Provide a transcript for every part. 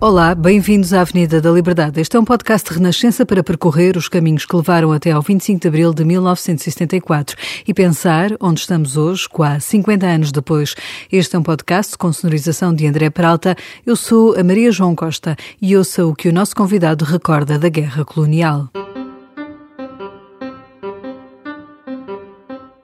Olá, bem-vindos à Avenida da Liberdade. Este é um podcast de renascença para percorrer os caminhos que levaram até ao 25 de abril de 1974 e pensar onde estamos hoje, quase 50 anos depois. Este é um podcast com sonorização de André Peralta. Eu sou a Maria João Costa e ouça o que o nosso convidado recorda da guerra colonial.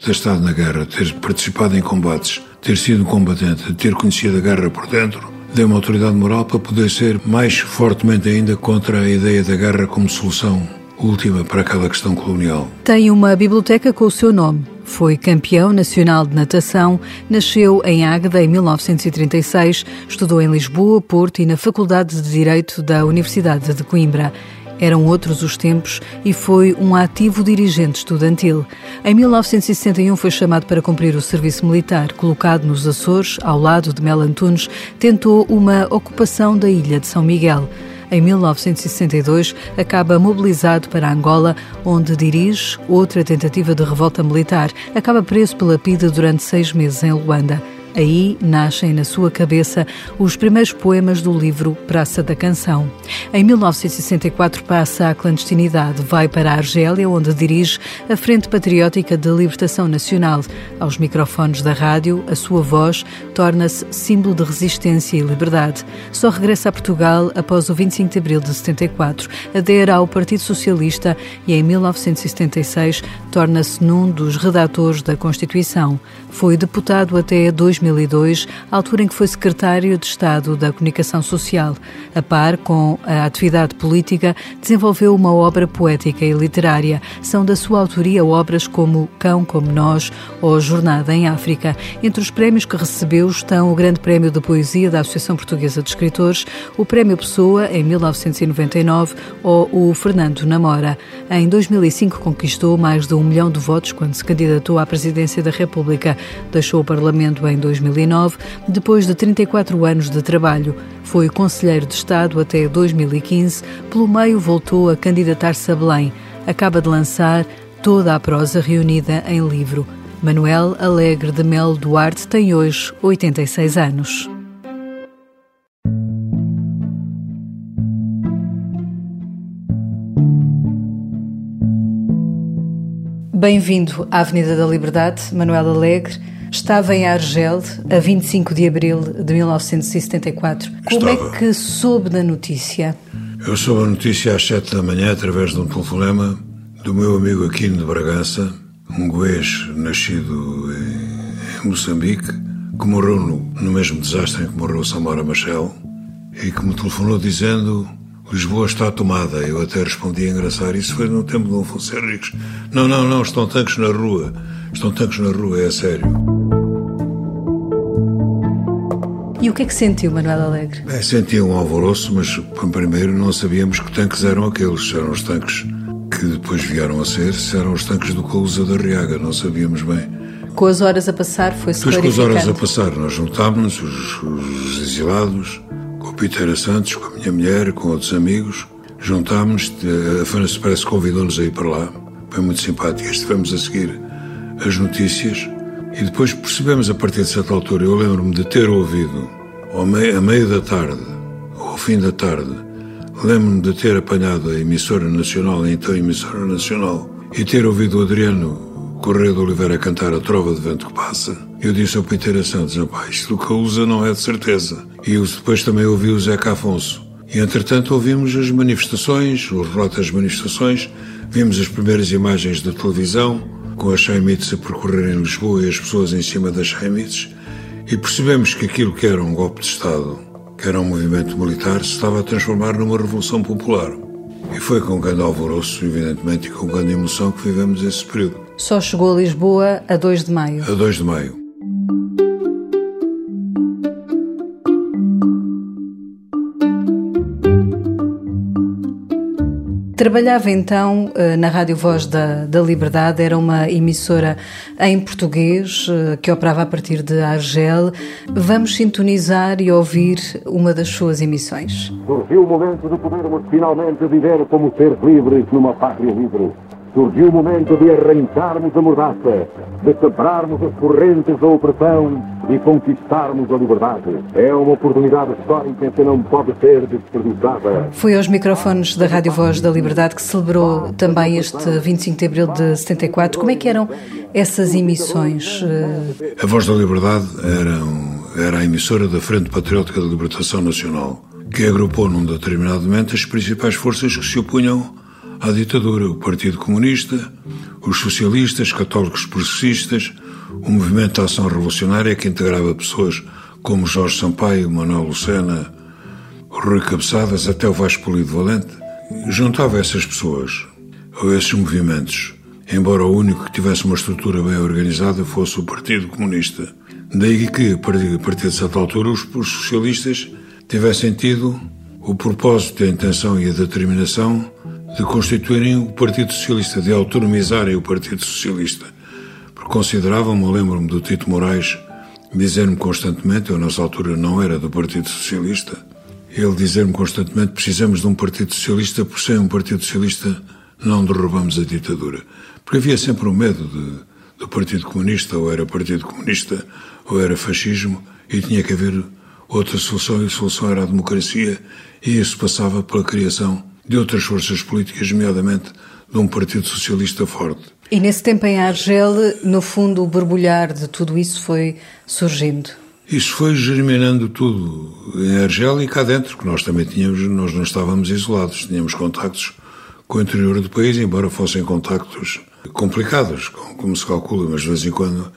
ter estado na guerra, ter participado em combates, ter sido combatente, ter conhecido a guerra por dentro, deu uma autoridade moral para poder ser mais fortemente ainda contra a ideia da guerra como solução última para aquela questão colonial. Tem uma biblioteca com o seu nome. Foi campeão nacional de natação, nasceu em Águeda em 1936, estudou em Lisboa, Porto e na Faculdade de Direito da Universidade de Coimbra. Eram outros os tempos e foi um ativo dirigente estudantil. Em 1961 foi chamado para cumprir o serviço militar. Colocado nos Açores, ao lado de Mel Antunes, tentou uma ocupação da ilha de São Miguel. Em 1962, acaba mobilizado para Angola, onde dirige outra tentativa de revolta militar. Acaba preso pela PIDE durante seis meses em Luanda. Aí nascem na sua cabeça os primeiros poemas do livro Praça da Canção. Em 1964 passa à clandestinidade, vai para a Argélia, onde dirige a Frente Patriótica de Libertação Nacional. Aos microfones da rádio, a sua voz torna-se símbolo de resistência e liberdade. Só regressa a Portugal após o 25 de abril de 74, adere ao Partido Socialista e em 1976 torna-se num dos redatores da Constituição. Foi deputado até 2000 2002, altura em que foi secretário de Estado da Comunicação Social. A par com a atividade política, desenvolveu uma obra poética e literária. São da sua autoria obras como Cão como Nós ou Jornada em África. Entre os prémios que recebeu estão o Grande Prémio de Poesia da Associação Portuguesa de Escritores, o Prémio Pessoa em 1999 ou o Fernando Namora. Em 2005 conquistou mais de um milhão de votos quando se candidatou à presidência da República. Deixou o Parlamento em 2009, depois de 34 anos de trabalho. Foi conselheiro de Estado até 2015, pelo meio voltou a candidatar-se a Belém. Acaba de lançar toda a prosa reunida em livro. Manuel Alegre de Mel Duarte tem hoje 86 anos. Bem-vindo à Avenida da Liberdade, Manuel Alegre. Estava em Argel a 25 de abril de 1974. Como Estava. é que soube da notícia? Eu soube a notícia às sete da manhã através de um telefonema do meu amigo Aquino de Bragança, um goês nascido em, Moçambique, que morreu no, no mesmo desastre em que morreu Samora Machel, e que me telefonou dizendo Lisboa está tomada. Eu até respondi a engraçar. Isso foi no tempo de Afonso Henriques. Não, não, não, estão tanques na rua. Estão tanques na rua, é a sério. E o que é que sentiu, Manuel Alegre? É, sentia um alvoroço, mas primeiro não sabíamos que tanques eram aqueles. Eram os tanques que depois vieram a ser, se eram os tanques do Cousa da Riaga, não sabíamos bem. Com as horas a passar, foi-se Depois, com as horas a passar, nós juntámos-nos, os, os exilados, com o Piteira Santos, com a minha mulher, com outros amigos. Juntámos, a França parece convidou-nos a ir para lá. Foi muito simpático. Estivemos a seguir as notícias e depois percebemos a partir de certa altura, eu lembro-me de ter ouvido, ao meio, a meio da tarde, ou ao fim da tarde, lembro-me de ter apanhado a emissora nacional, a então emissora nacional, e ter ouvido o Adriano Correia de Oliveira cantar a trova de vento que passa. Eu disse ao Piteira Santos, pá, isto que usa não é de certeza. E eu depois também ouvi o Zeca Afonso. E entretanto ouvimos as manifestações, os relatos das manifestações, vimos as primeiras imagens da televisão, com as Chaimites a percorrerem Lisboa e as pessoas em cima das Chaimites, e percebemos que aquilo que era um golpe de Estado, que era um movimento militar, se estava a transformar numa revolução popular. E foi com grande alvoroço, evidentemente, e com grande emoção que vivemos esse período. Só chegou a Lisboa a 2 de maio. A 2 de maio. Trabalhava então eh, na Rádio Voz da, da Liberdade, era uma emissora em português eh, que operava a partir de Argel. Vamos sintonizar e ouvir uma das suas emissões. Surgiu o momento de podermos finalmente viver como seres livres numa pátria livre. Surgiu o momento de arrancarmos a mordaça, de quebrarmos as correntes da opressão e conquistarmos a liberdade. É uma oportunidade histórica que não pode ser desperdiçada. Foi aos microfones da Rádio Voz da Liberdade que celebrou também este 25 de abril de 74. Como é que eram essas emissões? A Voz da Liberdade era, um, era a emissora da Frente Patriótica de Libertação Nacional, que agrupou num determinado momento as principais forças que se opunham à ditadura, o Partido Comunista, os socialistas, católicos progressistas, o Movimento de Ação Revolucionária que integrava pessoas como Jorge Sampaio, Manuel Lucena, Rui Cabeçadas, até o Vasco Polido Valente, juntava essas pessoas, ou esses movimentos, embora o único que tivesse uma estrutura bem organizada fosse o Partido Comunista. Daí que, a partir de certa altura, os socialistas tivessem tido o propósito, a intenção e a determinação de constituírem o Partido Socialista, de autonomizarem o Partido Socialista. Porque consideravam-me, lembro-me do Tito Moraes dizer-me constantemente, eu nessa altura não era do Partido Socialista, ele dizer-me constantemente precisamos de um Partido Socialista, por sem um Partido Socialista não derrubamos a ditadura. Porque havia sempre o um medo de, do Partido Comunista, ou era Partido Comunista, ou era fascismo, e tinha que haver outra solução, e a solução era a democracia, e isso passava pela criação de outras forças políticas, nomeadamente de um Partido Socialista forte. E nesse tempo em Argel, no fundo, o borbulhar de tudo isso foi surgindo? Isso foi germinando tudo em Argel e cá dentro, que nós também tínhamos, nós não estávamos isolados, tínhamos contactos com o interior do país, embora fossem contactos complicados, como se calcula, mas de vez em quando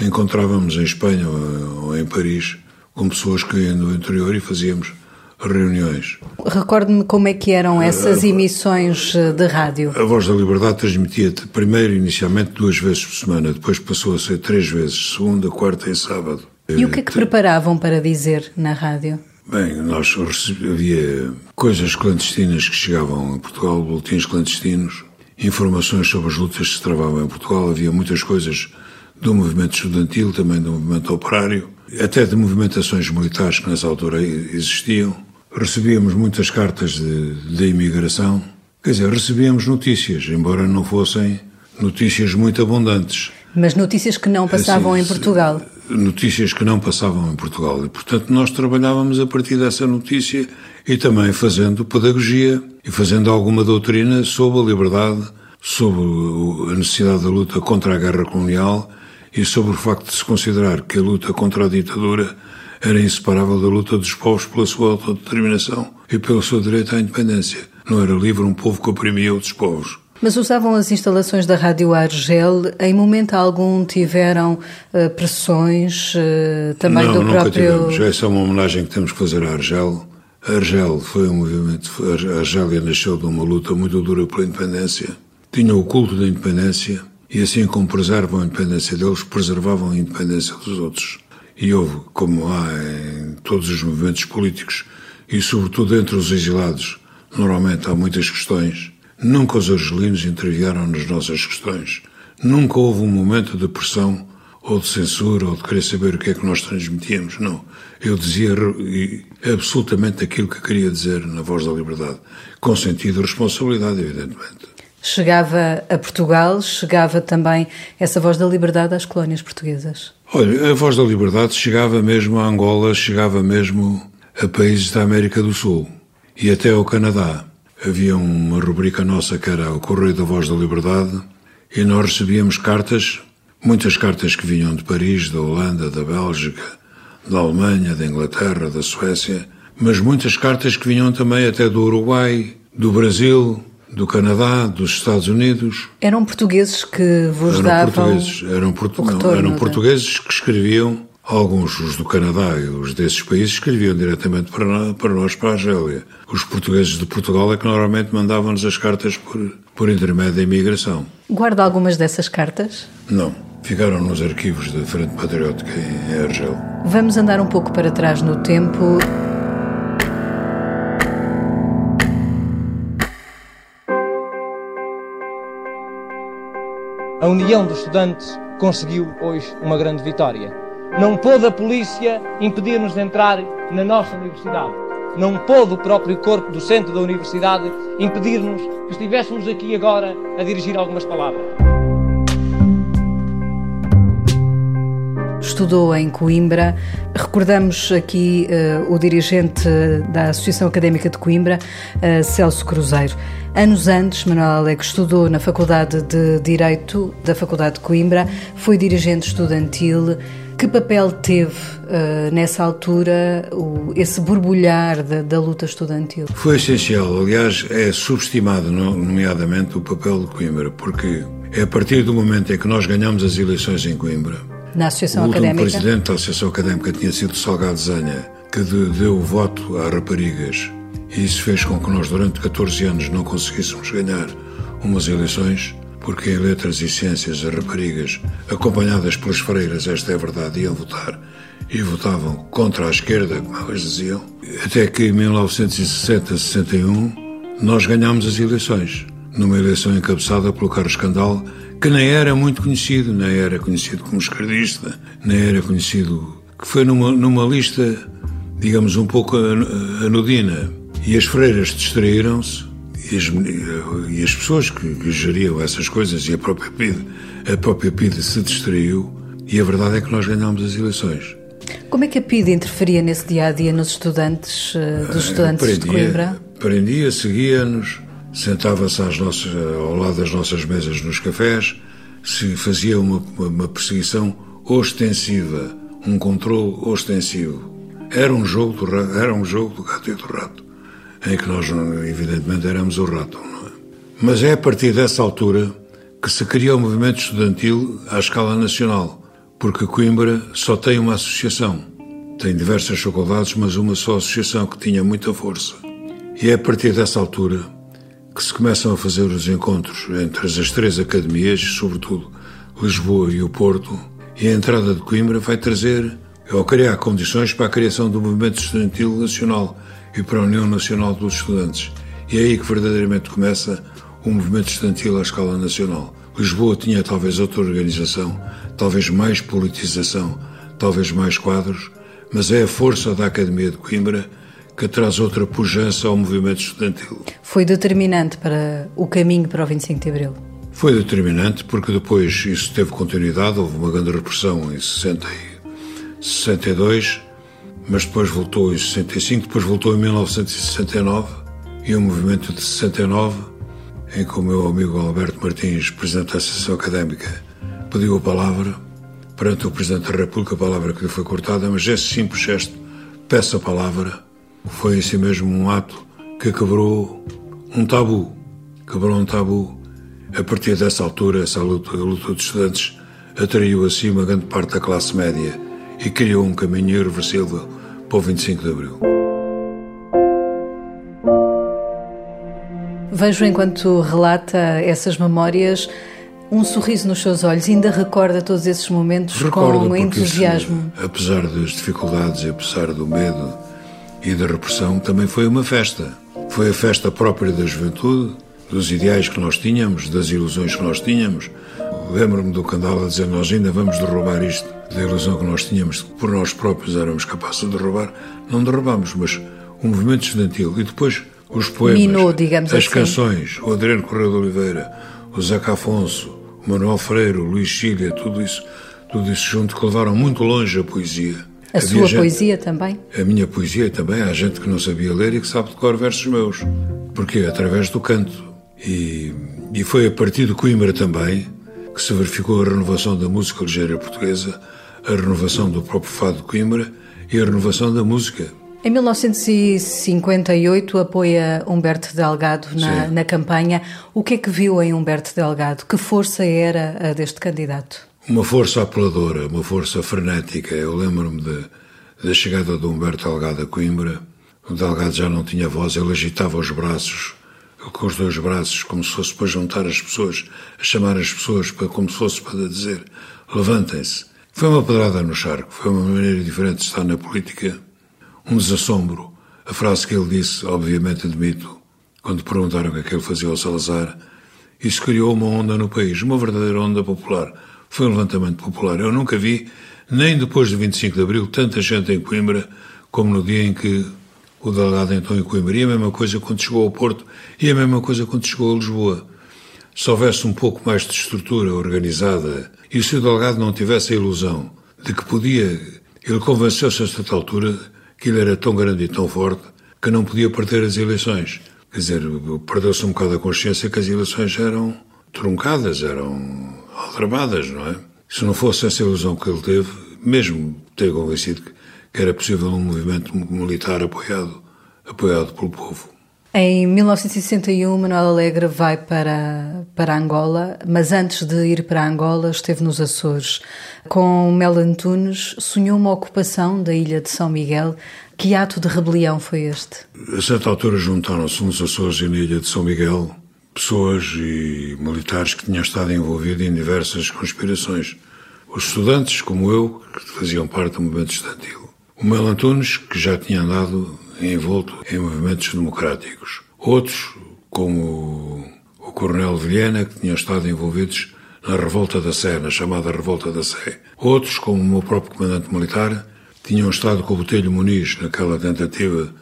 encontrávamos em Espanha ou em Paris com pessoas que iam no interior e fazíamos reuniões. Recorde-me como é que eram essas emissões eh, de rádio. A Voz da Liberdade transmitia primeiro, inicialmente, duas vezes por semana, depois passou a ser três vezes, segunda, quarta e sábado. E o que é que preparavam para dizer na rádio? Bem, nós havia coisas clandestinas que chegavam a Portugal, boletins clandestinos, informações sobre as lutas que se travavam em Portugal, havia muitas coisas do movimento estudantil, também do movimento operário, até de movimentações militares que nessa altura existiam recebíamos muitas cartas de, de imigração. Quer dizer, recebíamos notícias, embora não fossem notícias muito abundantes. Mas notícias que não passavam assim, em Portugal. Notícias que não passavam em Portugal. E, portanto, nós trabalhávamos a partir dessa notícia e também fazendo pedagogia e fazendo alguma doutrina sobre a liberdade, sobre a necessidade da luta contra a guerra colonial e sobre o facto de se considerar que a luta contra a ditadura era inseparável da luta dos povos pela sua autodeterminação e pelo seu direito à independência. Não era livre um povo que oprimia outros povos. Mas usavam as instalações da Rádio Argel, em momento algum tiveram uh, pressões uh, também não, do nunca próprio... Tivemos. Essa é uma homenagem que temos que fazer à Argel. A Argel foi um movimento, a Argélia nasceu de uma luta muito dura pela independência. Tinha o culto da independência e assim como preservam a independência deles, preservavam a independência dos outros. E houve, como há em todos os movimentos políticos, e sobretudo entre os exilados, normalmente há muitas questões. Nunca os argelinos intervieram nas nossas questões. Nunca houve um momento de pressão ou de censura ou de querer saber o que é que nós transmitíamos. Não. Eu dizia absolutamente aquilo que queria dizer na Voz da Liberdade, com sentido de responsabilidade, evidentemente. Chegava a Portugal, chegava também essa Voz da Liberdade às colónias portuguesas. Olha, a Voz da Liberdade chegava mesmo a Angola, chegava mesmo a países da América do Sul e até ao Canadá. Havia uma rubrica nossa que era o Correio da Voz da Liberdade e nós recebíamos cartas, muitas cartas que vinham de Paris, da Holanda, da Bélgica, da Alemanha, da Inglaterra, da Suécia, mas muitas cartas que vinham também até do Uruguai, do Brasil, do Canadá, dos Estados Unidos. Eram portugueses que vos eram davam portugueses, eram, portu... retorno, eram portugueses que escreviam Alguns, os do Canadá e os desses países, escreviam diretamente para nós, para, nós, para a Argélia. Os portugueses de Portugal é que normalmente mandavam-nos as cartas por, por intermédio da imigração. Guarda algumas dessas cartas? Não. Ficaram nos arquivos da Frente Patriótica em Argel. Vamos andar um pouco para trás no tempo. A União dos Estudantes conseguiu hoje uma grande vitória. Não pôde a polícia impedir-nos de entrar na nossa universidade. Não pôde o próprio corpo docente da universidade impedir-nos que estivéssemos aqui agora a dirigir algumas palavras. Estudou em Coimbra. Recordamos aqui uh, o dirigente da Associação Académica de Coimbra, uh, Celso Cruzeiro. Anos antes, Manuel Alegre estudou na Faculdade de Direito da Faculdade de Coimbra, foi dirigente estudantil. Que papel teve uh, nessa altura o, esse borbulhar da, da, luta estudantil? Foi essencial. Aliás, é subestimado, nomeadamente, o papel de Coimbra, porque é a partir do momento em que nós ganhamos as eleições em Coimbra na Associação o Académica? O presidente da Associação Académica tinha sido Salgado Zanha, que deu o voto a raparigas. E isso fez com que nós, durante 14 anos, não conseguíssemos ganhar umas eleições, porque em letras e ciências as raparigas, acompanhadas pelas freiras, esta é a verdade, iam votar e votavam contra a esquerda, como elas diziam. Até que em 1960-61 nós ganhámos as eleições, numa eleição encabeçada pelo Carlos Candal, que nem era muito conhecido, nem era conhecido como esquerdista, nem era conhecido, que foi numa, numa lista, digamos, um pouco anodina. E as freiras distraíram-se, e as, e as pessoas que, que, geriam essas coisas, e a própria PIDE, a própria PIDE se distraiu, e a verdade é que nós ganhámos as eleições. Como é que a PIDE interferia nesse dia-a-dia -dia nos estudantes, eh, dos estudantes prendia, de Coimbra? Prendia, seguia-nos, sentava-se ao lado das nossas mesas nos cafés, se fazia uma, uma perseguição ostensiva, um controle ostensivo. Era um jogo do, era um jogo do gato e do rato, em que nós, evidentemente, éramos o rato. É? Mas é a partir dessa altura que se cria o movimento estudantil à escala nacional, porque Coimbra só tem uma associação. Tem diversas faculdades, mas uma só associação que tinha muita força. E é a partir dessa altura que se começam a fazer os encontros entre as três academias, sobretudo Lisboa e o Porto, e a entrada de Coimbra vai trazer ou criar condições para a criação do movimento estudantil nacional e para a União Nacional dos Estudantes. E é aí que verdadeiramente começa o movimento estudantil à escala nacional. Lisboa tinha talvez outra organização, talvez mais politização, talvez mais quadros, mas é a força da Academia de Coimbra que traz outra pujança ao movimento estudantil. Foi determinante para o caminho para o 25 de Abril? Foi determinante porque depois isso teve continuidade, houve uma grande repressão em 60 e 62, mas depois voltou em 65, depois voltou em 1969 e o movimento de 69, em que o meu amigo Alberto Martins, presidente da Associação Académica, pediu a palavra perante o Presidente da República, a palavra que lhe foi cortada, mas esse simples gesto, peço a palavra, foi em si mesmo um ato que quebrou um tabu. Quebrou um tabu. A partir dessa altura, essa luta, a luta dos estudantes atraiu a si uma grande parte da classe média e criou um caminho irreversível para o 25 de Abril. Vejo enquanto relata essas memórias um sorriso nos seus olhos, ainda recorda todos esses momentos Recordo com entusiasmo. Isso, apesar das dificuldades e apesar do medo, e da repressão também foi uma festa. Foi a festa própria da juventude, dos ideais que nós tínhamos, das ilusões que nós tínhamos. Lembro-me do Candala dizer: Nós ainda vamos derrubar isto, da ilusão que nós tínhamos, que por nós próprios éramos capazes de derrubar. Não derrubamos, mas o movimento estudantil e depois os poemas, Minou, digamos as assim. canções, o Adriano Correia de Oliveira, o Zeca Afonso, o Manuel Freire, o Luís Chilha, tudo isso, tudo isso junto que levaram muito longe a poesia. A Havia sua gente, poesia também? A minha poesia também. Há gente que não sabia ler e que sabe decorar versos meus. Porquê? Através do canto. E, e foi a partir de Coimbra também que se verificou a renovação da música ligeira portuguesa, a renovação do próprio fado de Coimbra e a renovação da música. Em 1958 apoia Humberto Delgado na, na, campanha. O que é que viu em Humberto Delgado? Que força era a deste candidato? Uma força apeladora, uma força frenética. Eu lembro-me da chegada de Humberto Delgado a Coimbra. O Delgado já não tinha voz, ele agitava os braços, com os dois braços, como se fosse para juntar as pessoas, a chamar as pessoas, para, como se fosse para dizer: levantem-se. Foi uma pedrada no charco, foi uma maneira diferente de estar na política, um desassombro. A frase que ele disse, obviamente admito, quando perguntaram o que é que ele fazia ao Salazar, isso criou uma onda no país, uma verdadeira onda popular. Foi um levantamento popular. Eu nunca vi, nem depois de 25 de Abril, tanta gente em Coimbra como no dia em que o delegado entrou em Coimbra. E a mesma coisa quando chegou ao Porto e a mesma coisa quando chegou a Lisboa. Se houvesse um pouco mais de estrutura organizada e se o delegado não tivesse a ilusão de que podia, ele convenceu-se a certa altura que ele era tão grande e tão forte que não podia perder as eleições. Quer dizer, perdeu-se um bocado a consciência que as eleições eram truncadas, eram aldrabadas, não é? Se não fosse essa ilusão que ele teve, mesmo ter convencido que era possível um movimento militar apoiado, apoiado pelo povo. Em 1961, Manuel Alegre vai para, para Angola, mas antes de ir para Angola esteve nos Açores. Com Mel Antunes, sonhou uma ocupação da ilha de São Miguel que ato de rebelião foi este? A certa altura juntaram-se nos Açores e na Ilha de São Miguel pessoas e militares que tinham estado envolvidos em diversas conspirações. Os estudantes, como eu, que faziam parte do movimento estudantil. O Mel Antunes, que já tinha andado envolto em movimentos democráticos. Outros, como o Coronel Vilhena, que tinham estado envolvidos na Revolta da Sé, na chamada Revolta da Sé. Outros, como o meu próprio comandante militar, tinham estado com o Botelho Muniz naquela tentativa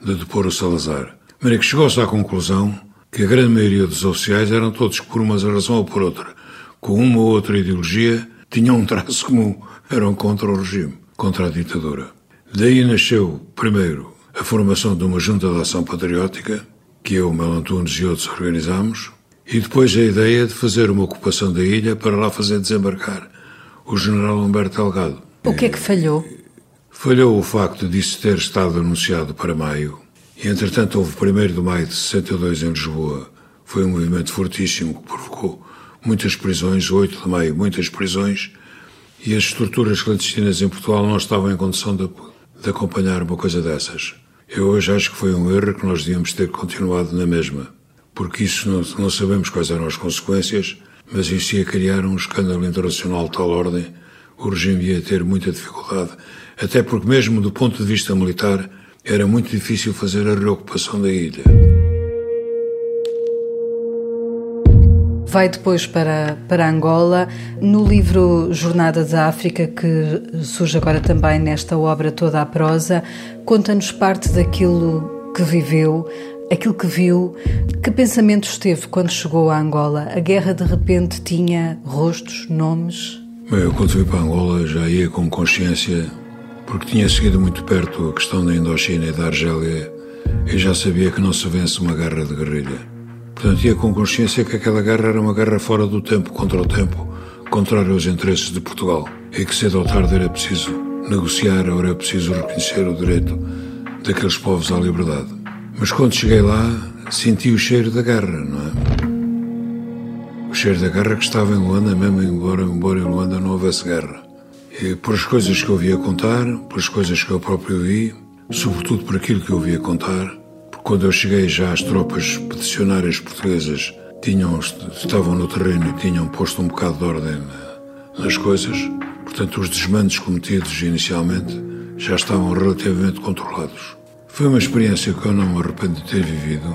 de depor o Salazar. Mas que chegou-se à conclusão que a grande maioria dos oficiais eram todos, por uma razão ou por outra, com uma ou outra ideologia, tinham um traço comum, eram contra o regime, contra a ditadura. Daí nasceu, primeiro, a formação de uma junta de ação patriótica, que eu, Mel Antunes e outros organizámos, e depois a ideia de fazer uma ocupação da ilha para lá fazer desembarcar o general Humberto Delgado. O que é que falhou? Falhou o facto disso ter estado anunciado para maio, e entretanto houve o 1 de maio de 62 em Lisboa. Foi um movimento fortíssimo que provocou muitas prisões, 8 de maio, muitas prisões, e as estruturas clandestinas em Portugal não estavam em condição de, de acompanhar uma coisa dessas. Eu hoje acho que foi um erro que nós devíamos ter continuado na mesma, porque isso não, não sabemos quais eram as consequências, mas isso ia criar um escândalo internacional de tal ordem, o regime ia ter muita dificuldade até porque, mesmo do ponto de vista militar, era muito difícil fazer a reocupação da ilha. Vai depois para, para Angola. No livro Jornada da África, que surge agora também nesta obra toda a prosa, conta-nos parte daquilo que viveu, aquilo que viu. Que pensamentos teve quando chegou a Angola? A guerra de repente tinha rostos, nomes? Bem, eu quando fui para Angola já ia com consciência porque tinha seguido muito perto a questão da Indochina e da Argélia e já sabia que não se vence uma guerra de guerrilha. Portanto, tinha com consciência que aquela guerra era uma guerra fora do tempo, contra o tempo, contrário aos interesses de Portugal, e que cedo ou tarde era preciso negociar ou era preciso reconhecer o direito daqueles povos à liberdade. Mas quando cheguei lá, senti o cheiro da guerra, não é? O cheiro da guerra que estava em Luanda, mesmo embora, embora em Luanda não houvesse guerra. E por as coisas que eu via contar, por as coisas que eu próprio vi, sobretudo por aquilo que eu via contar, porque quando eu cheguei já as tropas expedicionárias portuguesas tinham, estavam no terreno e tinham posto um bocado de ordem nas coisas, portanto os desmandos cometidos inicialmente já estavam relativamente controlados. Foi uma experiência que eu não me arrependo de ter vivido.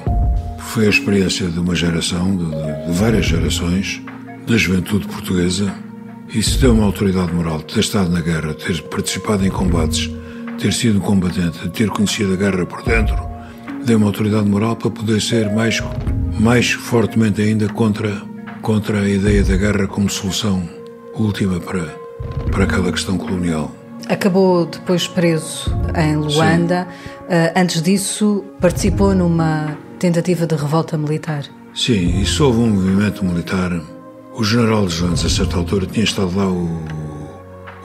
Foi a experiência de uma geração, de, de várias gerações, da juventude portuguesa, isso deu uma autoridade moral, ter estado na guerra, ter participado em combates, ter sido um combatente, ter conhecido a guerra por dentro, deu uma autoridade moral para poder ser mais, mais fortemente ainda contra, contra a ideia da guerra como solução última para, para aquela questão colonial. Acabou depois preso em Luanda. Uh, antes disso, participou numa tentativa de revolta militar. Sim, isso houve um movimento militar o general Jones, a certa altura, tinha estado lá o,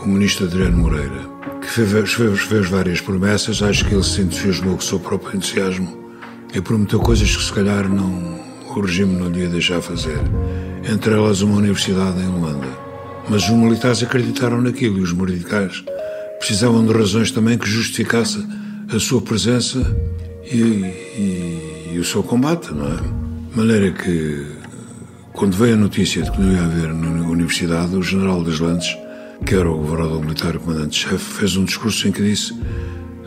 o ministro Adriano Moreira, que fez, fez, fez, várias promessas. Acho que ele se entusiasmou com o seu próprio entusiasmo e prometeu coisas que, se calhar, não, o regime não lhe ia deixar fazer. Entre elas, uma universidade em Luanda. Mas os militares acreditaram naquilo e os militares precisavam de razões também que justificasse a sua presença e, e, e o seu combate, não é? De maneira que, quando veio a notícia de que não ia haver na universidade, o general das Landes, que era o governador militar comandante-chefe, fez um discurso em que disse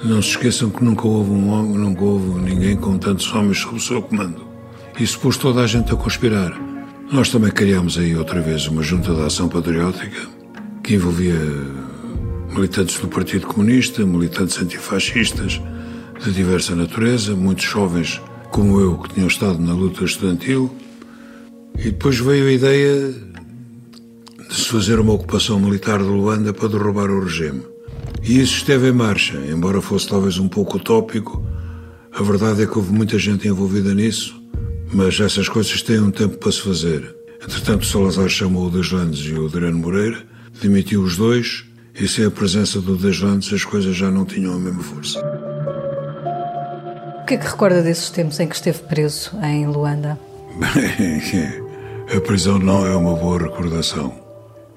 não se esqueçam que nunca houve um homem, nunca houve ninguém com tantos homens sob o seu comando. Isso pôs toda a gente a conspirar. Nós também criámos aí outra vez uma junta de ação patriótica que envolvia militantes do Partido Comunista, militantes antifascistas de diversa natureza, muitos jovens como eu que tinham estado na luta estudantil. E depois veio a ideia de se fazer uma ocupação militar de Luanda para derrubar o regime. E isso esteve em marcha, embora fosse talvez um pouco utópico. A verdade é que houve muita gente envolvida nisso, mas essas coisas têm um tempo para se fazer. Entretanto, Salazar chamou o Deslandes e o Adriano Moreira, demitiu os dois, e sem a presença do Deslandes as coisas já não tinham a mesma força. O que é que recorda desses tempos em que esteve preso em Luanda? Bem, a prisão não é uma boa recordação.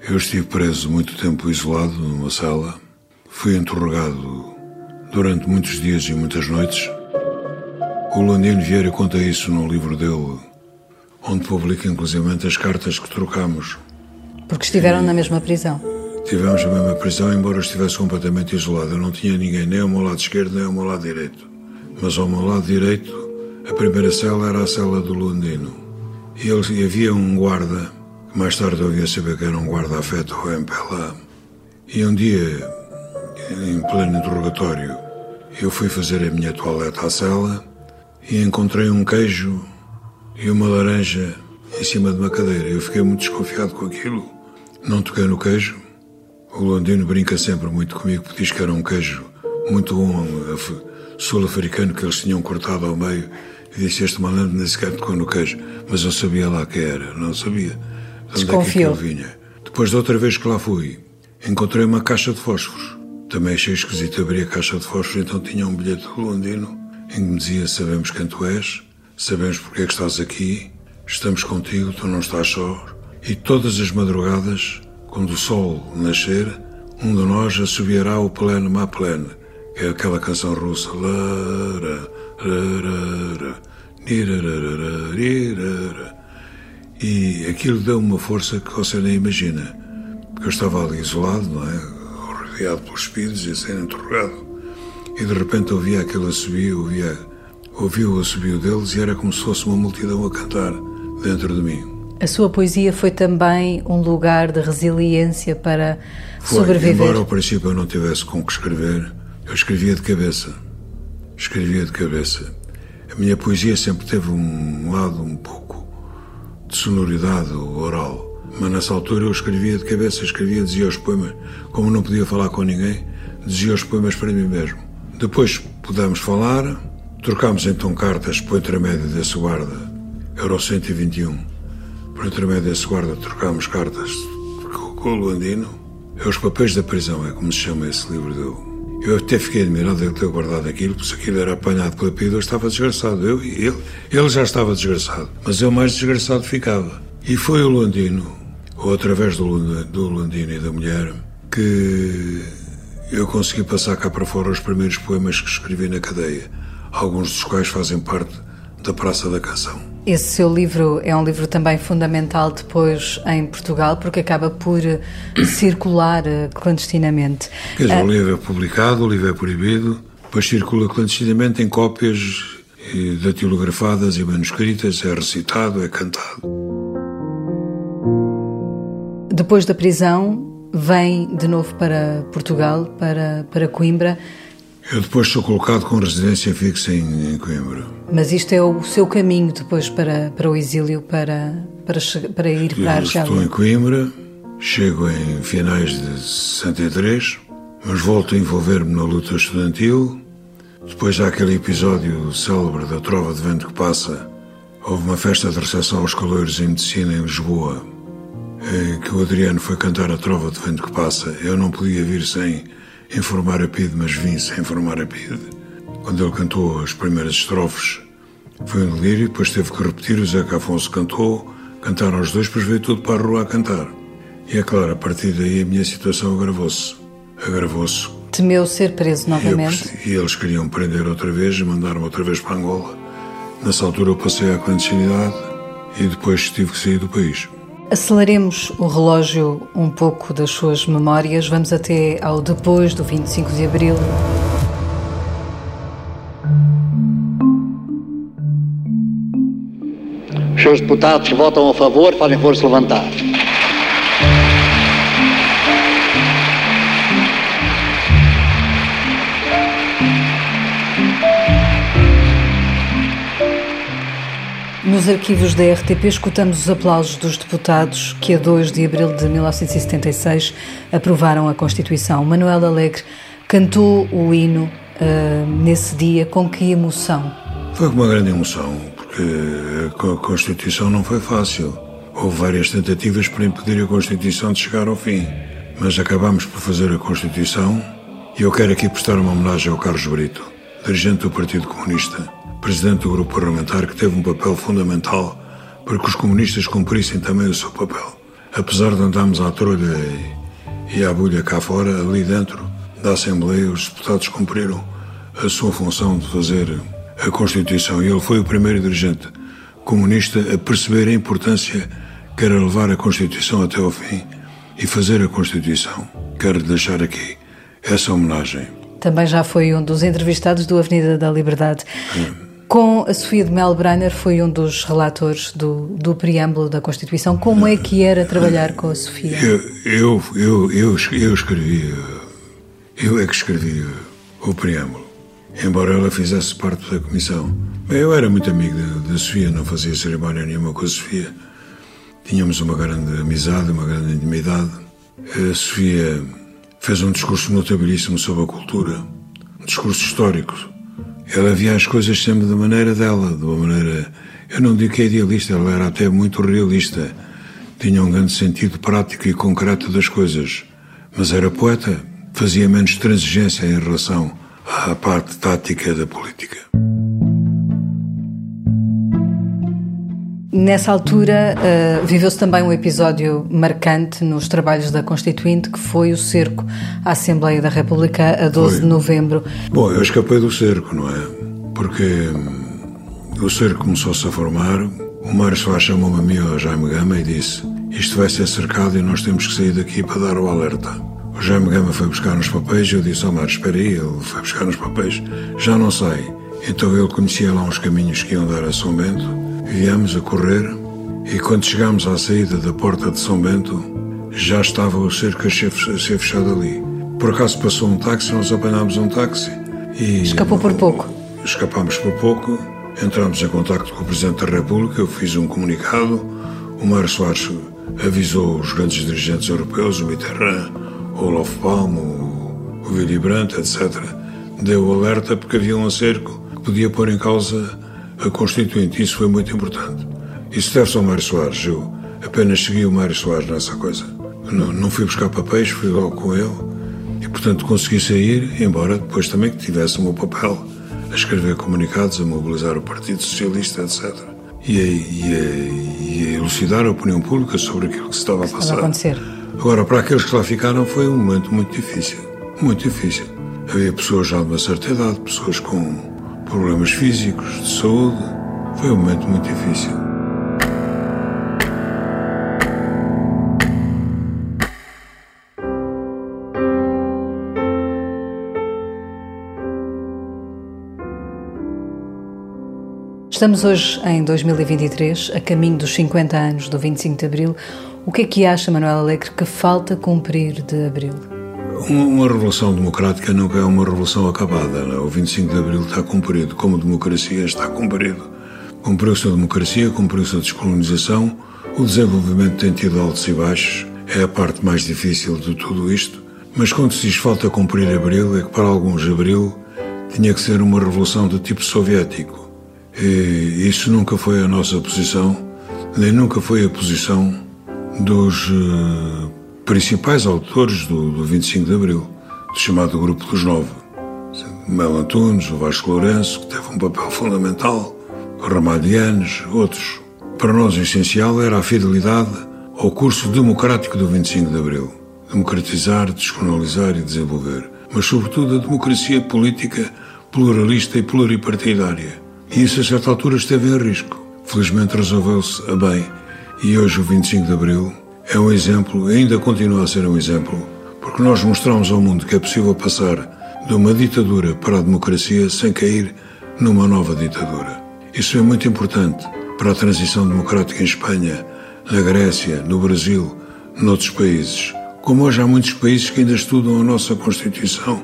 Eu estive preso muito tempo isolado numa sala. Fui interrogado durante muitos dias e muitas noites. O Landino Vieira conta isso no livro dele, onde publica inclusivamente as cartas que trocamos. Porque estiveram e na mesma prisão? Tivemos a mesma prisão, embora eu estivesse completamente isolado. Eu não tinha ninguém nem ao meu lado esquerdo nem ao meu lado direito. Mas ao meu lado direito, a primeira cela era a cela do Londino. E, ele, e havia um guarda, que mais tarde eu via saber que era um guarda-afeto ou MPLA. E um dia, em pleno interrogatório, eu fui fazer a minha toaleta à cela e encontrei um queijo e uma laranja em cima de uma cadeira. Eu fiquei muito desconfiado com aquilo. Não toquei no queijo. O Londino brinca sempre muito comigo porque diz que era um queijo muito bom sul-africano que eles tinham cortado ao meio e disse este malandro nem sequer tocou no queijo, mas eu sabia lá que era, não sabia de onde é que ele vinha. Depois da outra vez que lá fui, encontrei uma caixa de fósforos. Também achei esquisito abrir a caixa de fósforos, então tinha um bilhete Londino em que me dizia sabemos quem tu és, sabemos porque é que estás aqui, estamos contigo, tu não estás só. E todas as madrugadas, quando o sol nascer, um de nós assobiará o pleno má pleno é aquela canção russa. E aquilo deu uma força que você nem imagina. Porque eu estava ali isolado, não é? Rodeado pelos espíritos e sendo interrogado. E de repente ouvia aquele assobio, ouvia, ouvia o assobio deles e era como se fosse uma multidão a cantar dentro de mim. A sua poesia foi também um lugar de resiliência para foi, sobreviver. Embora ao princípio eu não tivesse com que escrever, eu escrevia de cabeça. Escrevia de cabeça. A minha poesia sempre teve um lado um pouco de sonoridade oral. Mas nessa altura eu escrevia de cabeça, escrevia, dizia os poemas. Como não podia falar com ninguém, dizia os poemas para mim mesmo. Depois pudemos falar, trocámos então cartas por intermédio desse guarda. Era o 121. Por intermédio desse guarda trocámos cartas com o Luandino. É os papéis da prisão, é como se chama esse livro dele. Eu até fiquei admirado ele ter guardado aquilo, porque se aquilo era apanhado pela eu estava desgraçado. Eu ele. Ele já estava desgraçado, mas eu mais desgraçado ficava. E foi o Londino, ou através do, do Londino e da mulher, que eu consegui passar cá para fora os primeiros poemas que escrevi na cadeia, alguns dos quais fazem parte da Praça da Canção. Esse seu livro é um livro também fundamental depois em Portugal, porque acaba por circular eh, clandestinamente. Quer dizer, uh... o livro é publicado, o livro é proibido, depois circula clandestinamente em cópias datilografadas e manuscritas, é recitado, é cantado. Depois da prisão, vem de novo para Portugal, para, para Coimbra. Eu depois sou colocado com residência fixa em, em, Coimbra. Mas isto é o seu caminho depois para, para o exílio, para, para, para ir para a Argélia? Estou em Coimbra, chego em finais de 63, mas volto a envolver-me na luta estudantil. Depois há aquele episódio célebre da Trova de Vento que Passa. Houve uma festa de recepção aos caloiros em Medicina, em Lisboa, em que o Adriano foi cantar a Trova de Vento que Passa. Eu não podia vir sem informar a PIDE, mas vim sem informar a PIDE. Quando ele cantou as primeiras estrofes, foi um delírio, depois teve que repetir, o Zeca Afonso cantou, cantaram os dois, depois veio tudo para a rua a cantar. E é claro, a partir daí a minha situação agravou-se. Agravou-se. Temeu ser preso novamente? E, eles queriam prender outra vez e mandar-me outra vez para Angola. Nessa altura eu passei à clandestinidade e depois tive que sair do país. Aceleremos o relógio um pouco das suas memórias. Vamos até ao depois do 25 de Abril. Os deputados que votam a favor fazem força levantar. Nos arquivos da RTP escutamos os aplausos dos deputados que a 2 de abril de 1976 aprovaram a Constituição. Manuel Alegre cantou o hino uh, nesse dia com que emoção? Foi com uma grande emoção, porque a Constituição não foi fácil. Houve várias tentativas para impedir a Constituição de chegar ao fim, mas acabamos por fazer a Constituição e eu quero aqui prestar uma homenagem ao Carlos Brito, dirigente do Partido Comunista presidente do grupo parlamentar que teve um papel fundamental para que os comunistas cumprissem também o seu papel. Apesar de andarmos à trolha e à bulha cá fora, ali dentro da Assembleia, os deputados cumpriram a sua função de fazer a Constituição. E ele foi o primeiro dirigente comunista a perceber a importância que era levar a Constituição até ao fim e fazer a Constituição. Quero deixar aqui essa homenagem. Também já foi um dos entrevistados do Avenida da Liberdade. Hum. Com a Sofia de Melbrenner foi um dos relatores do, do preâmbulo da Constituição. Como é que era trabalhar com a Sofia? Eu, eu, eu, eu, eu escrevi, eu é que escrevi o preâmbulo, embora ela fizesse parte da comissão. Eu era muito amigo da, da Sofia, não fazia cerimónia nenhuma com a Sofia. Tínhamos uma grande amizade, uma grande intimidade. A Sofia fez um discurso notabilíssimo sobre a cultura, um discurso histórico ela via as coisas sempre da maneira dela, de uma maneira. Eu não digo que é idealista, ela era até muito realista. Tinha um grande sentido prático e concreto das coisas. Mas era poeta, fazia menos transigência em relação à parte tática da política. Nessa altura, uh, viveu-se também um episódio marcante nos trabalhos da Constituinte, que foi o cerco à Assembleia da República a 12 foi. de novembro. Bom, eu escapei do cerco, não é? Porque hum, o cerco começou-se a formar. O Mário Soares chamou-me a mim ao Jaime Gama e disse: Isto vai ser cercado e nós temos que sair daqui para dar o alerta. O Jaime Gama foi buscar nos papéis e eu disse ao Mário: Espera aí, ele foi buscar nos papéis. Já não sei. Então ele conhecia lá uns caminhos que iam dar a São Bento Viemos a correr e quando chegámos à saída da porta de São Bento, já estava o cerco a ser fechado ali. Por acaso passou um táxi, nós apanhámos um táxi e. Escapou por pouco. Escapámos por pouco, entramos em contato com o Presidente da República, eu fiz um comunicado, o Mário Soares avisou os grandes dirigentes europeus, o Mitterrand, o Olof Palme, o, Willy Brandt, etc. Deu o alerta porque havia um cerco que podia pôr em causa a Constituinte. Isso foi muito importante. Isso deve-se ao Mário Soares. Eu apenas segui o Mário Soares nessa coisa. Não, não fui buscar papéis, fui logo com ele. E, portanto, consegui sair, embora depois também que tivesse o meu papel a escrever comunicados, a mobilizar o Partido Socialista, etc. E a, e a, e a elucidar a opinião pública sobre aquilo que se estava a passar. Estava a acontecer. Agora, para aqueles que lá ficaram, foi um momento muito difícil. Muito difícil. Havia pessoas já de uma certa idade, pessoas com problemas físicos, de saúde. Foi um momento muito difícil. Estamos hoje em 2023, a caminho dos 50 anos do 25 de Abril. O que é que acha, Manuel Alegre, que falta cumprir de Abril? Uma revolução democrática nunca é uma revolução acabada. Não? É? O 25 de Abril está cumprido, como democracia está cumprido. Cumpriu-se a democracia, cumpriu-se a descolonização, o desenvolvimento tem tido altos e baixos, é a parte mais difícil de tudo isto. Mas quando se diz falta cumprir Abril, é que para alguns Abril tinha que ser uma revolução de tipo soviético. E isso nunca foi a nossa posição, nem nunca foi a posição dos uh, principais autores do, do 25 de Abril, do chamado Grupo dos Nove. Mel Antunes, o Vasco Lourenço, que teve um papel fundamental, o Ramalho outros. Para nós o essencial era a fidelidade ao curso democrático do 25 de Abril. Democratizar, descolonizar e desenvolver. Mas, sobretudo, a democracia política pluralista e pluripartidária. E isso, a certa altura, esteve em risco. Felizmente resolveu-se a bem. E hoje, o 25 de Abril, é um exemplo, ainda continua a ser um exemplo, porque nós mostramos ao mundo que é possível passar de uma ditadura para a democracia sem cair numa nova ditadura. Isso é muito importante para a transição democrática em Espanha, na Grécia, no Brasil, noutros países. Como hoje há muitos países que ainda estudam a nossa Constituição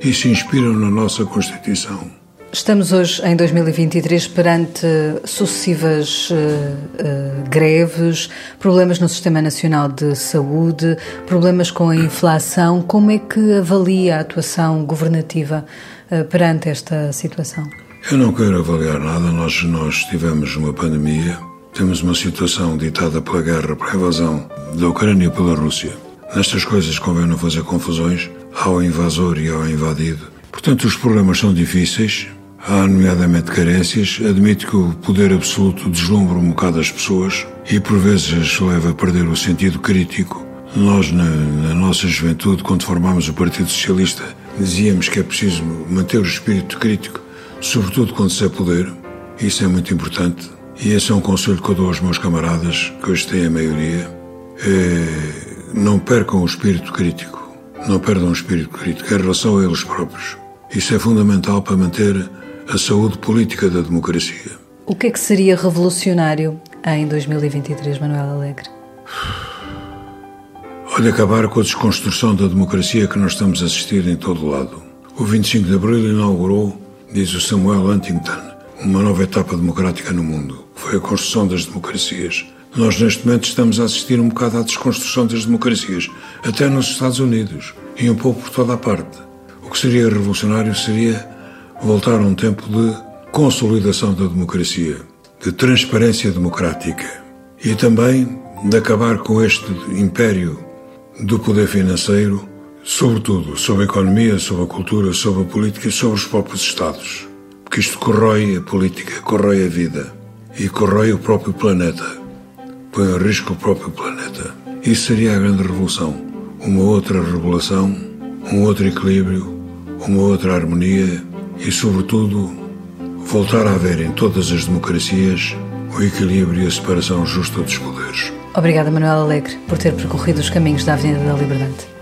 e se inspiram na nossa Constituição. Estamos hoje em 2023 perante sucessivas uh, uh, greves, problemas no Sistema Nacional de Saúde, problemas com a inflação. Como é que avalia a atuação governativa uh, perante esta situação? Eu não quero avaliar nada. Nós, nós tivemos uma pandemia, temos uma situação ditada pela guerra, pela invasão da Ucrânia pela Rússia. Nestas coisas convém não fazer confusões ao invasor e ao invadido. Portanto, os problemas são difíceis, há nomeadamente carências. Admito que o poder absoluto deslumbra um bocado as pessoas e por vezes leva a perder o sentido crítico. Nós, na, na nossa juventude, quando formámos o Partido Socialista, dizíamos que é preciso manter o espírito crítico, sobretudo quando se é poder. Isso é muito importante. E esse é um conselho que eu dou aos meus camaradas, que hoje têm a maioria. É, não percam o espírito crítico. Não perdam o espírito crítico em relação a eles próprios. Isso é fundamental para manter a saúde política da democracia. O que é que seria revolucionário em 2023, Manuel Alegre? Olha, acabar com a desconstrução da democracia que nós estamos a assistir em todo o lado. O 25 de Abril inaugurou, diz o Samuel Huntington, uma nova etapa democrática no mundo. Foi a construção das democracias. Nós, neste momento, estamos a assistir um bocado à desconstrução das democracias, até nos Estados Unidos e um pouco por toda a parte. O que seria revolucionário seria voltar a um tempo de consolidação da democracia, de transparência democrática e também de acabar com este império do poder financeiro, sobretudo sobre a economia, sobre a cultura, sobre a política e sobre os próprios Estados. Porque isto corrói a política, corrói a vida e corrói o próprio planeta põe em risco o próprio planeta. Isso seria a grande revolução. Uma outra regulação, um outro equilíbrio, uma outra harmonia e, sobretudo, voltar a haver em todas as democracias o equilíbrio e a separação justa dos poderes. Obrigada, Manuel Alegre, por ter percorrido os caminhos da Avenida da Liberdade.